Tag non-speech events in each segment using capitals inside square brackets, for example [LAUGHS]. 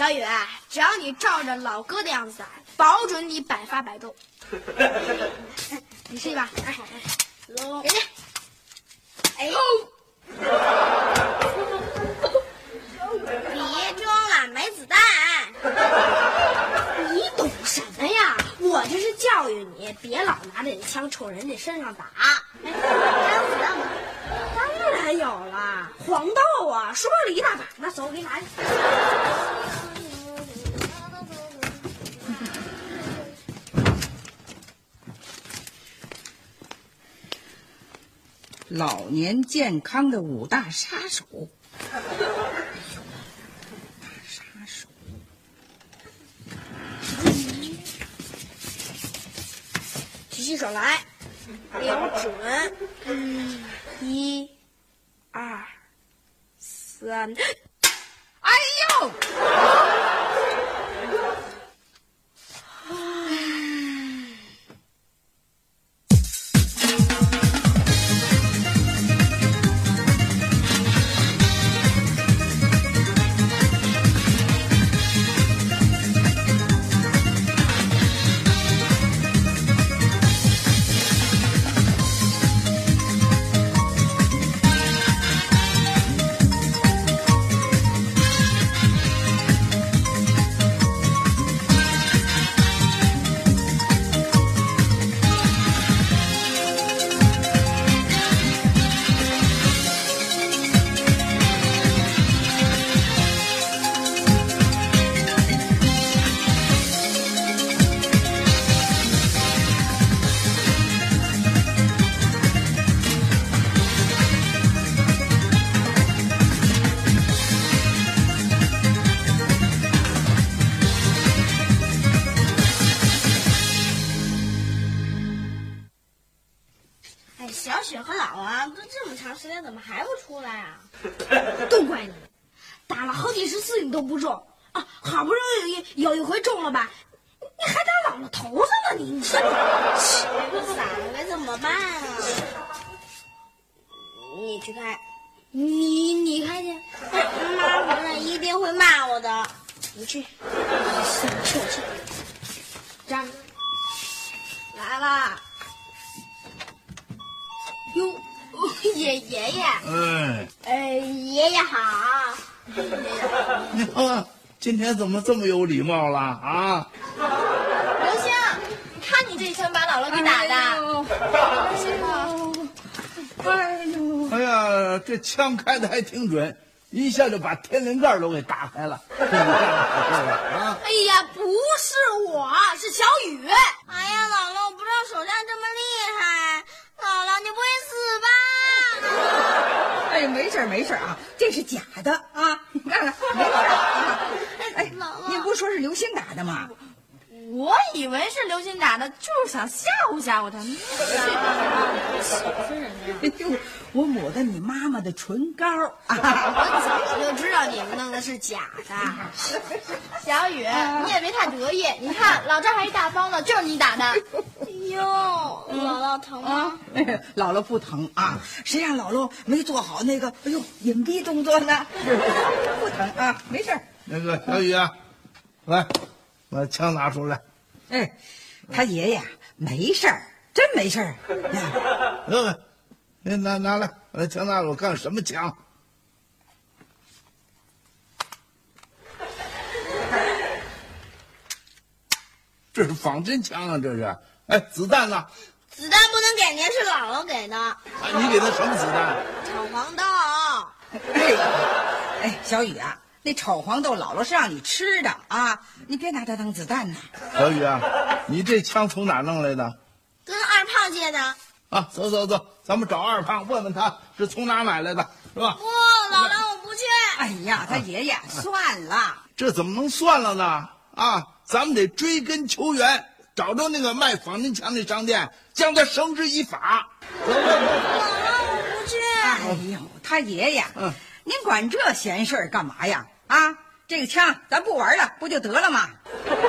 小雨，只要你照着老哥的样子打，保准你百发百中。[LAUGHS] 你试一把，来，给你。哎，[LAUGHS] 别装了，没子弹。[LAUGHS] 你懂什么呀？我这是教育你，别老拿着你枪冲人家身上打。哎，还有子弹吗？当然有了，黄豆啊，书包里一大把那，走，我给你拿去。老年健康的五大杀手。举起手来，瞄准，嗯，一、二、三，哎呦！你你说你气个嗓子该怎么办啊？你去开，你你开去，妈回来一定会骂我的。你去，生气气，站，来啦！哟，爷爷爷，哎，爷爷好。你今天怎么这么有礼貌了啊？刘星，你看你这一枪把姥姥给打的。哎呦！哎呀，这枪开的还挺准，一下就把天灵盖都给打开了。哎呀，不是我，是小雨。哎呀，姥姥，我不知道手下这么厉害。姥姥，你不会死吧？哎呀，没事没事啊，这是假的啊！你看看，没事儿啊。哎，你不说是刘星打的吗？我以为是刘鑫打的，就是想吓唬吓唬他。哎呦，我抹的你妈妈的唇膏啊！我早就知道你们弄的是假的。[LAUGHS] 小雨，你也别太得意，你看老赵还一大包呢，就是你打的。哎呦，姥姥疼吗？哎呀 [LAUGHS] 姥姥不疼啊，谁让姥姥没做好那个哎呦隐蔽动作呢？[LAUGHS] 不疼啊，没事儿。那个小雨啊，来，把枪拿出来。哎，他爷爷没事儿，真没事儿。呃，你拿拿来，把枪拿来，我看什么枪？[LAUGHS] 这是仿真枪啊！这是，哎，子弹呢？子弹不能给您，是姥姥给的。啊你给他什么子弹？炒黄豆。哎，哎，小雨啊，那炒黄豆姥姥是让你吃的啊，你别拿它当子弹呐。小雨啊，你这枪从哪弄来的？跟二胖借的。啊，走走走，咱们找二胖问问他是从哪买来的，是吧？不，姥姥我不去。哎呀，他爷爷，算了，这怎么能算了呢？啊，咱们得追根求源，找着那个卖仿真枪的商店，将他绳之以法。走走走姥姥我不去。哎呦，他爷爷，嗯您管这闲事儿干嘛呀？啊，这个枪咱不玩了，不就得了吗？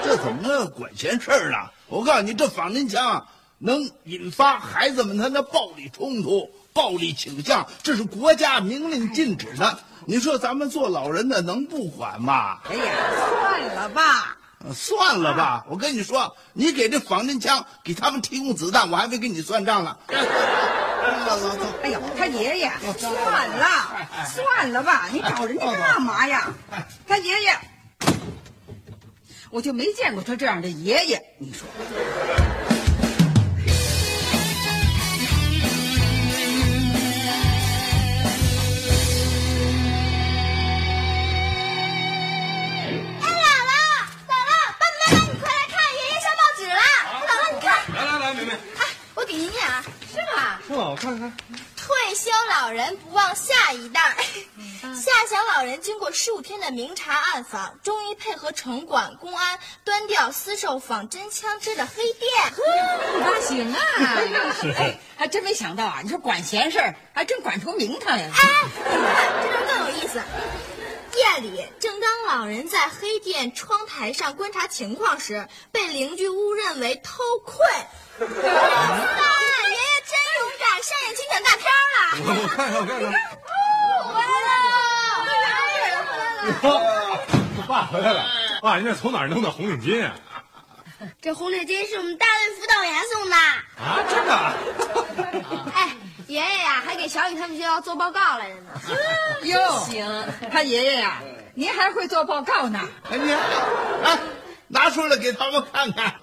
这怎么能管闲事儿呢？我告诉你，这仿真枪啊，能引发孩子们他那暴力冲突、暴力倾向，这是国家明令禁止的。你说咱们做老人的能不管吗？哎呀，算了吧。呃算了吧，我跟你说，你给这仿真枪给他们提供子弹，我还没跟你算账呢。走走走，哎呦，他爷爷，算了，算了吧，你找人家干嘛呀？他爷爷，我就没见过他这样的爷爷，你说。我看看。退休老人不忘下一代。夏祥老人经过十五天的明察暗访，终于配合城管、公安端掉私售仿真枪支的黑店。[LAUGHS] 那行啊，[LAUGHS] 哎，还真没想到啊！你说管闲事儿，还真管出名堂来了。哎，[LAUGHS] 这段更有意思。夜里，正当老人在黑店窗台上观察情况时，被邻居误认为偷窥。爷爷上演情感大片了。我我看看，我看看。回来了，回来了。爸回来了，爸，你这从哪儿弄的红领巾啊？这红领巾是我们大队辅导员送的。啊，真的？哎，爷爷呀，还给小雨他们学校做报告来着呢。哟，行，他爷爷呀，您还会做报告呢。哎你，哎，拿出来给他们看看。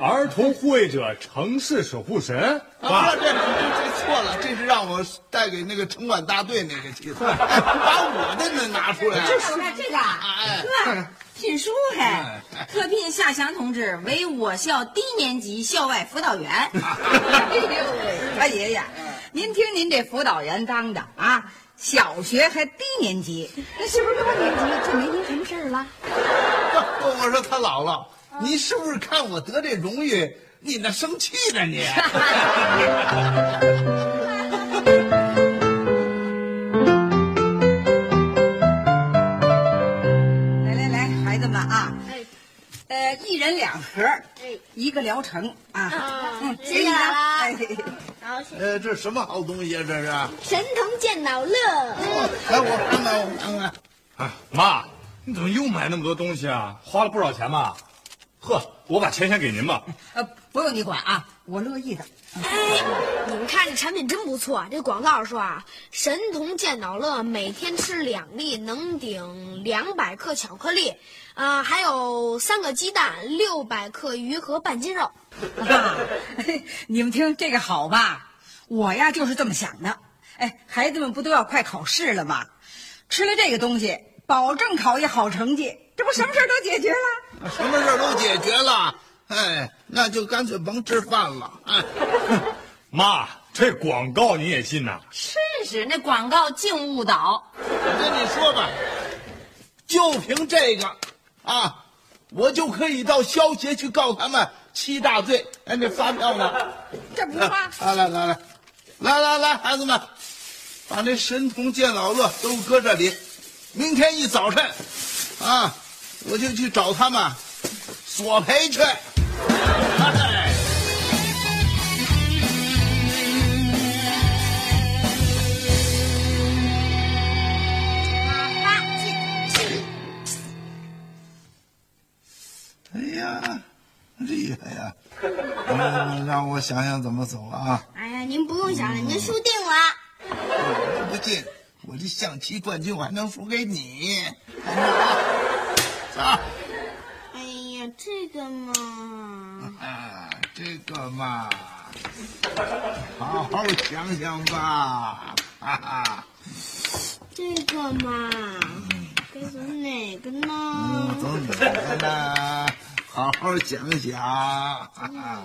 儿童护卫者，城市守护神。啊，爸这，这这错了，这是让我带给那个城管大队那个气氛，哎把我的那拿出来。我看这个啊，哎，呵，聘书还特聘夏祥同志为我校低年级校外辅导员。[LAUGHS] 哎呦喂，他爷爷，您听您这辅导员当的啊，小学还低年级，那是不是高年级就没您什么事儿了？我 [LAUGHS] 我说他姥姥，你是不是看我得这荣誉，你那生气呢你？[LAUGHS] 来来来，孩子们啊，呃，一人两盒，一个疗程啊。嗯，谢谢姥姥哎呃，这什么好东西啊？这是？神童健脑乐。来，我看看，我看看。哎，妈，你怎么又买那么多东西啊？花了不少钱吧？呵，我把钱先给您吧。[LAUGHS] 呃，不用你管啊，我乐意的。哎，你们看这产品真不错。这广告说啊，神童健脑乐每天吃两粒，能顶两百克巧克力，啊、还有三个鸡蛋，六百克鱼和半斤肉。[LAUGHS] 啊，你们听这个好吧？我呀就是这么想的。哎，孩子们不都要快考试了吗？吃了这个东西，保证考一好成绩，这不什么事儿都解决了。什么事儿都解决了，哎，那就干脆甭吃饭了。哎，[LAUGHS] 妈，这广告你也信呐？真是那广告净误导。我跟你说吧，就凭这个，啊，我就可以到消协去告他们欺诈罪。哎，那发票呢？[LAUGHS] 这不吗？来来来来，来来来，孩子们，把那神童健老乐都搁这里。明天一早晨，啊，我就去找他们索赔去。哎哎呀，厉害呀！[LAUGHS] 嗯，让我想想怎么走啊。哎呀，您不用想了，您输定了。我不信，我这象棋冠军我还能输给你？走，哎呀，这个嘛，啊，这个嘛，好好想想吧，哈哈。这个嘛，该走哪个呢？嗯，走哪个呢？好好想想，哈哈。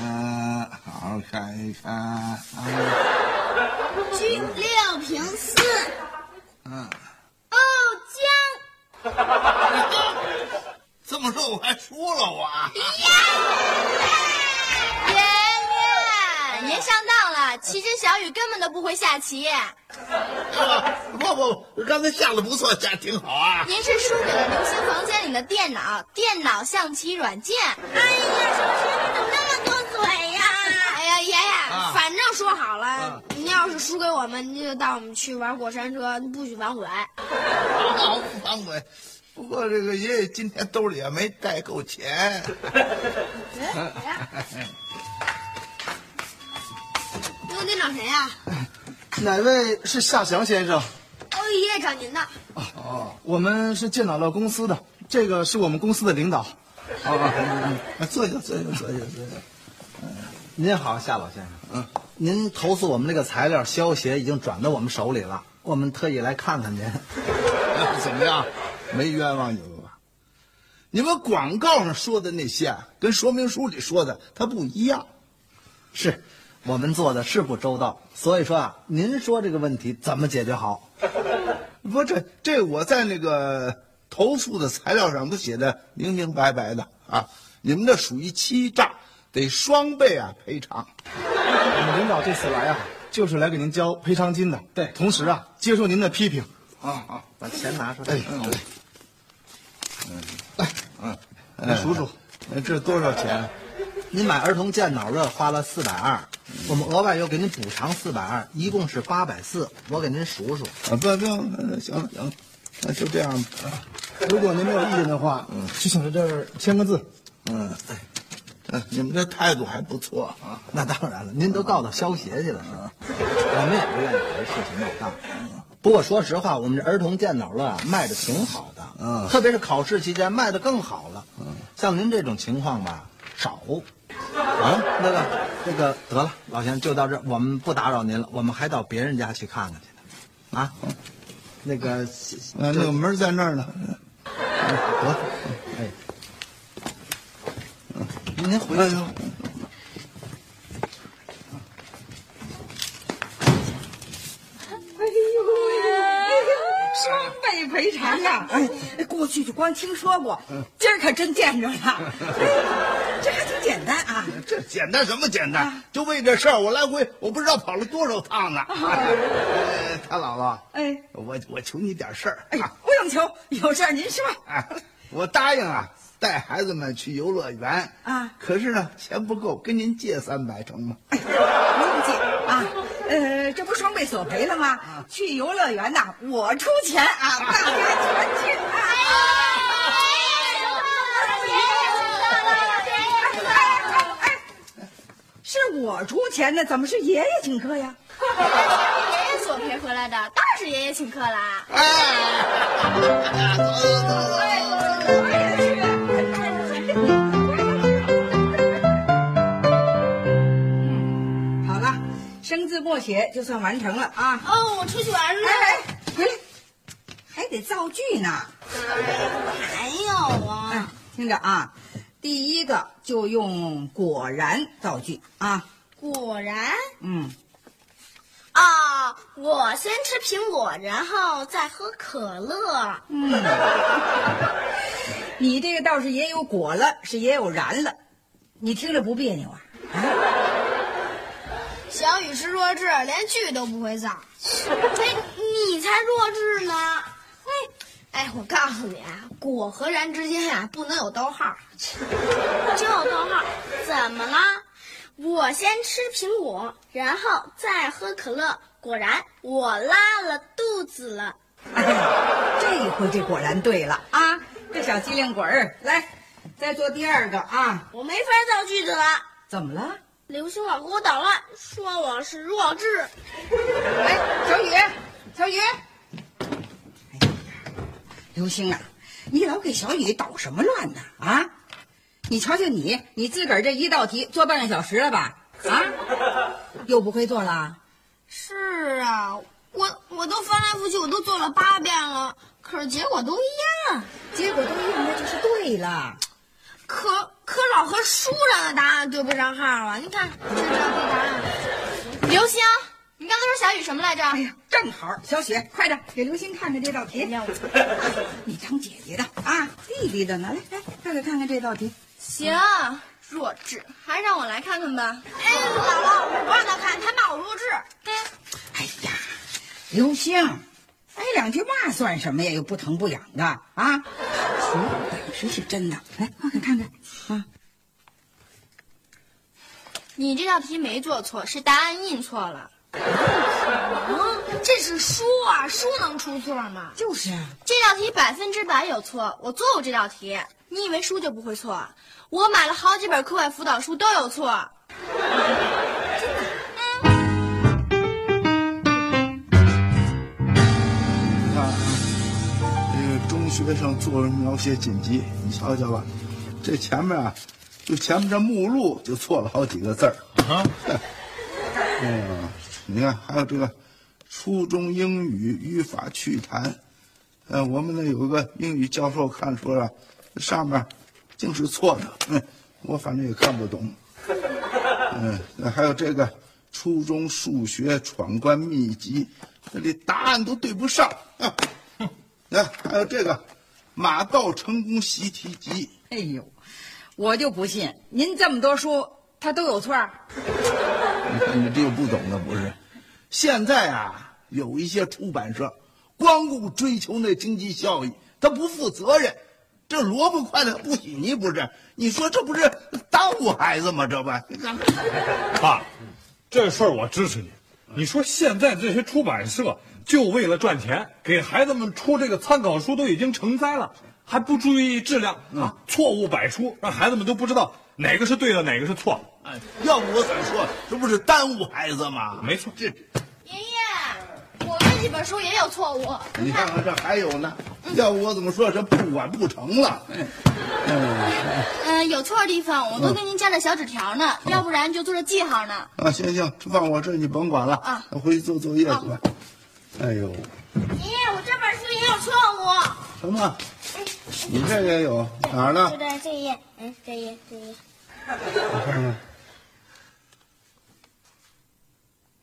嗯，好好看一看。啊居六平四。嗯。[LAUGHS] 这么说我还输了我啊？爷爷，您上当了。其实小雨根本都不会下棋，[LAUGHS] 不不不，刚才下的不错，下挺好啊。您是输给了流星房间里的电脑，电脑象棋软件。哎呀，小雪，你说好了，您要是输给我们，您就带我们去玩过山车，不许反悔。好，不反悔。不过这个爷爷今天兜里也没带够钱。那个店长谁呀？哪位是夏祥先生？哦，爷爷找您的。哦，我们是电脑乐公司的，这个是我们公司的领导。啊，坐下，坐下，坐下，坐下。您好，夏老先生。嗯，您投诉我们这个材料消协已经转到我们手里了，我们特意来看看您。[LAUGHS] 怎么样？没冤枉你们吧？你们广告上说的那些啊，跟说明书里说的它不一样。是，我们做的是不周到，所以说啊，您说这个问题怎么解决好？[LAUGHS] 不，这这我在那个投诉的材料上都写的明明白白的啊！你们这属于欺诈，得双倍啊赔偿。我们领导这次来啊，就是来给您交赔偿金的。对同时啊，接受您的批评。啊啊！把钱拿出来。哎，对，嗯，来嗯，您数数，哎这多少钱？您买儿童电脑乐花了四百二，我们额外又给您补偿四百二，一共是八百四。我给您数数。啊，不不，呃行了行了，那就这样吧。如果您没有意见的话，就请在这儿签个字。嗯，嗯，[LAUGHS] 你们这态度还不错啊。[LAUGHS] 那当然了，您都告到消协去了是吧？[LAUGHS] 我们也不愿意把这事情闹大。不过说实话，我们这儿童电脑乐啊卖的挺好的，嗯特别是考试期间卖的更好了。嗯，像您这种情况吧少。啊，那个那个得了，老先生就到这儿，我们不打扰您了，我们还到别人家去看看去呢。啊，那个，嗯，那个门在那儿呢。得，哎，您回去。哎呦，双倍赔偿啊！哎，过去就光听说过，今儿可真见着了。哎，这还挺简单啊！这简单什么简单？就为这事儿，我来回我不知道跑了多少趟呢。呃他姥姥，哎我我求你点事儿。不用求，有事儿您说。哎，我答应啊，带孩子们去游乐园啊可是呢，钱不够，跟您借三百成吗？哎，不用借啊，呃，这不双倍索赔了吗？去游乐园呐，我出钱啊，[LAUGHS] 大家全去。是我出钱的，怎么是爷爷请客呀？爷爷索赔回来的，当然是爷爷请客啦。好写就算完成了啊！哦，我出去玩了。回来，还得造句呢。还有啊，哎，听着啊，第一个就用“果然”造句啊。果然嗯，啊，我先吃苹果，然后再喝可乐。嗯 [LAUGHS] 你这个倒是也有果了，是也有然了，你听着不别扭啊啊？小雨是弱智，连句都不会造。[LAUGHS] 哎，你才弱智呢！哎，哎，我告诉你啊，果和然之间呀、不能有逗号，[LAUGHS] 就有逗号。怎么了？我先吃苹果，然后再喝可乐，果然我拉了肚子了。哎呀，这回这果然对了啊！这小机灵鬼儿，来，再做第二个啊！我没法造句子了。怎么了？刘星老给我捣乱，说我是弱智。哎，小雨，小雨，哎呀，刘星啊，你老给小雨捣什么乱呢？啊，你瞧瞧你，你自个儿这一道题做半个小时了吧？啊，又不会做了？是啊，我我都翻来覆去，我都做了八遍了，可是结果都一样。结果都一样，那就是对了。可可老和书上的答案对不上号啊！你看这道题答案，刘星，你刚才说小雨什么来着？哎呀，正好，小雪，快点给刘星看看这道题。你当姐姐的啊，弟弟的呢？来来，快点看看这道题。行，弱智，还让我来看看吧。哎，姥姥，我不让他看，他骂我弱智。哎，哎呀，刘星，哎，两句骂算什么呀？又不疼不痒的啊！除了本事是真的，来，快看看看啊！你这道题没做错，是答案印错了。不可能，这是书啊，书能出错吗？就是啊，这道题百分之百有错，我做过这道题。你以为书就不会错？我买了好几本课外辅导书都有错。中学生作文描写锦集，你瞧瞧吧，这前面啊，就前面这目录就错了好几个字儿啊。[LAUGHS] 嗯，你看还有这个初中英语语法趣谈，呃，我们那有个英语教授看出了，上面竟是错的，嗯，我反正也看不懂。嗯，还有这个初中数学闯关秘籍，这里答案都对不上。啊那还有这个马到成功习题集，哎呦，我就不信您这么多书，他都有错儿。[LAUGHS] 你看你这个不懂的不是？现在啊，有一些出版社光顾追求那经济效益，他不负责任，这萝卜快的不洗泥不是？你说这不是耽误孩子吗？这不，你看爸，这事儿我支持你。你说现在这些出版社就为了赚钱，给孩子们出这个参考书都已经成灾了，还不注意质量啊，错误百出，让孩子们都不知道哪个是对的，哪个是错的。哎，要不我怎么说，这不是耽误孩子吗？没错，这爷爷，我那几本书也有错误。你看看这还有呢，要不我怎么说这不管不成了？哎，嗯、有错的地方我都给您加了小纸条呢，要不然就做着记号呢。啊，行行，放我这你甭管了啊，回去做作业去吧。哎呦，爷爷，我这本书也有错误。什么？你这也有哪儿呢就？在这一页，哎，这一页，这一页。我看看，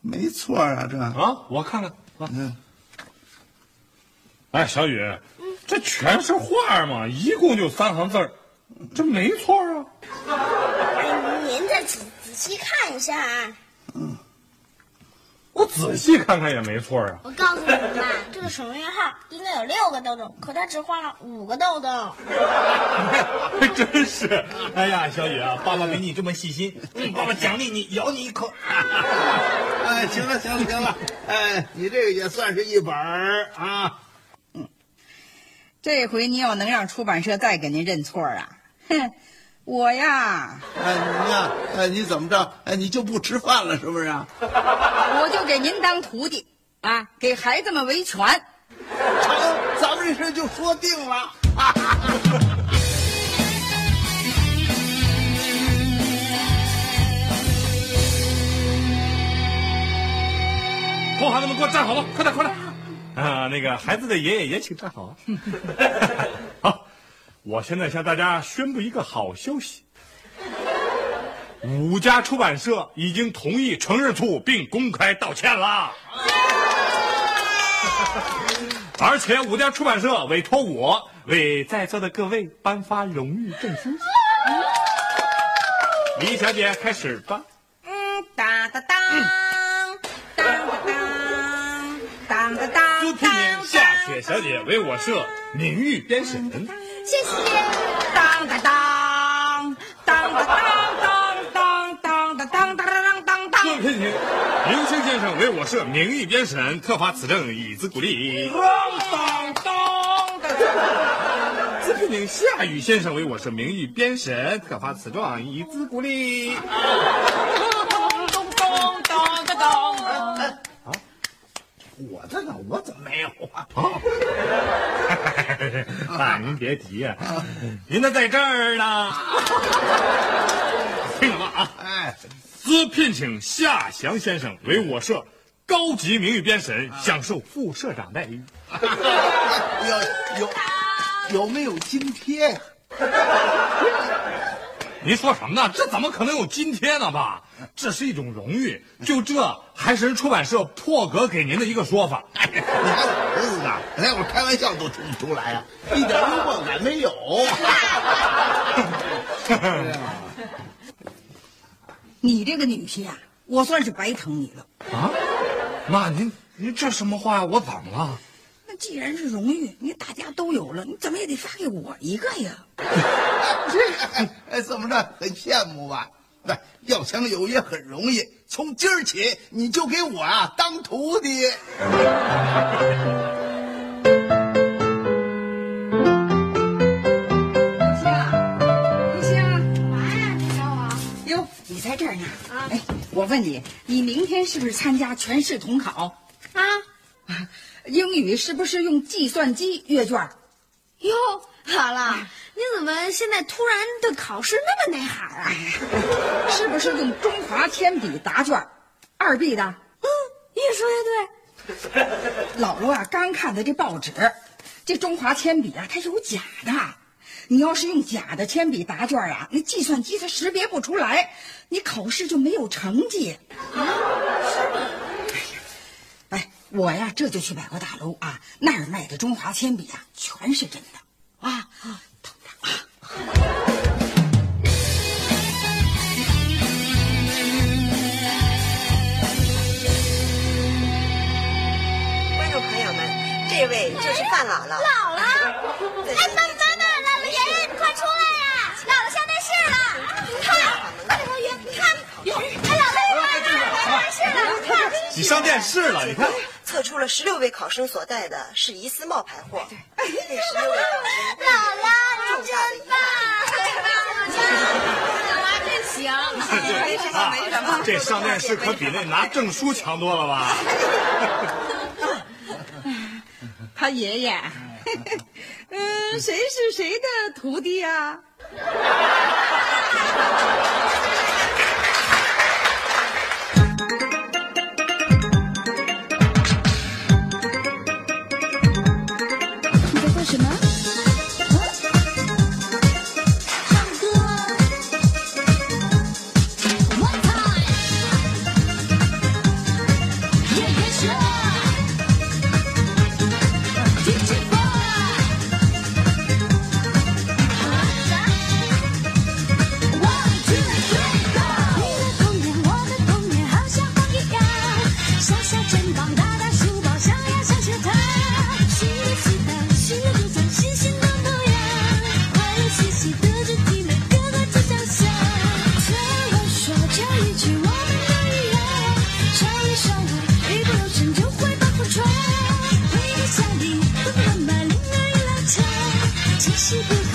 没错啊，这啊，我看看啊。嗯，哎，小雨，这全是画嘛，一共就三行字儿，这没错啊。哎，您再仔仔细看一下啊。我仔细看看也没错啊。我告诉你们吧，这个省略号应该有六个豆豆，可他只画了五个豆豆。还 [LAUGHS] 真是，哎呀，小雨啊，爸爸没你这么细心，嗯爸爸奖励你，咬你一口。[LAUGHS] 哎，行了，行了，行了，哎，你这个也算是一本儿啊。这回你要能让出版社再给您认错啊，哼，我呀，哎，你呀，哎，你怎么着？哎，你就不吃饭了是不是啊？[LAUGHS] 我就给您当徒弟啊，给孩子们维权。成，咱们这事就说定了。好，孩子们给我站好了，快点，快点！啊，那个孩子的爷爷也请站好啊。[LAUGHS] 好，我现在向大家宣布一个好消息：五家出版社已经同意承认错误并公开道歉了。而且五家出版社委托我为在座的各位颁发荣誉证书。李小姐，开始吧。嗯，当当当，当当当，当当当。朱聘年夏雪小姐为我社名誉编审。谢谢。当当当，当当当当当当当当当当当。朱聘年刘星先生为我社名誉编审，特发此证以资鼓励。当当当。朱聘年夏雨先生为我社名誉编审，特发此状以资鼓励。我这个我怎么没有啊？爸，[LAUGHS] 您别提呀、您的在这儿呢。[LAUGHS] 听着吧啊，哎，兹聘请夏祥先生为我社高级名誉编审，享受副社长待遇。[LAUGHS] 有有有没有津贴呀？您说什么呢？这怎么可能有津贴呢？爸，这是一种荣誉，就这还是人出版社破格给您的一个说法。哎，你还我儿子呢？连我开玩笑都听不出来啊，一点幽默感没有。[LAUGHS] 你这个女婿啊，我算是白疼你了。啊，妈，您您这什么话呀？我怎么了？那既然是荣誉，你大家都有了，你怎么也得发给我一个呀？[LAUGHS] 哎，怎么着？很羡慕吧？那要想有也很容易，从今儿起你就给我啊当徒弟。刘香，刘香，干嘛呀？你找我？哟，你在这儿呢？啊哎，我问你，你明天是不是参加全市统考？啊？英语是不是用计算机阅卷？哟，好了，你怎么现在突然对考试那么内行啊？[LAUGHS] 是不是用中华铅笔答卷？二 B 的。嗯，你说的对。[LAUGHS] 姥姥啊，刚看的这报纸，这中华铅笔啊，它有假的。你要是用假的铅笔答卷啊，那计算机它识别不出来，你考试就没有成绩。啊，是吗哎，我呀，这就去百货大楼啊，那儿卖的中华铅笔啊，全是真的啊。等着啊。观众朋友们，这位就是范姥姥。姥姥，哎，妈妈妈，姥姥爷爷，你快出来呀！姥姥上电视了，你看，哎，老爷，你看，哎，姥姥爷爷上电视了，你看，你上电视了？你看，测出了十六位考生所带的是疑似冒牌货。这十六位考生，姥姥你真棒，老妈真行。没什么，没什么。这上电视可比那拿证书强多了吧？[LAUGHS] 他爷爷，嗯，谁是谁的徒弟呀、[LAUGHS] 其实不。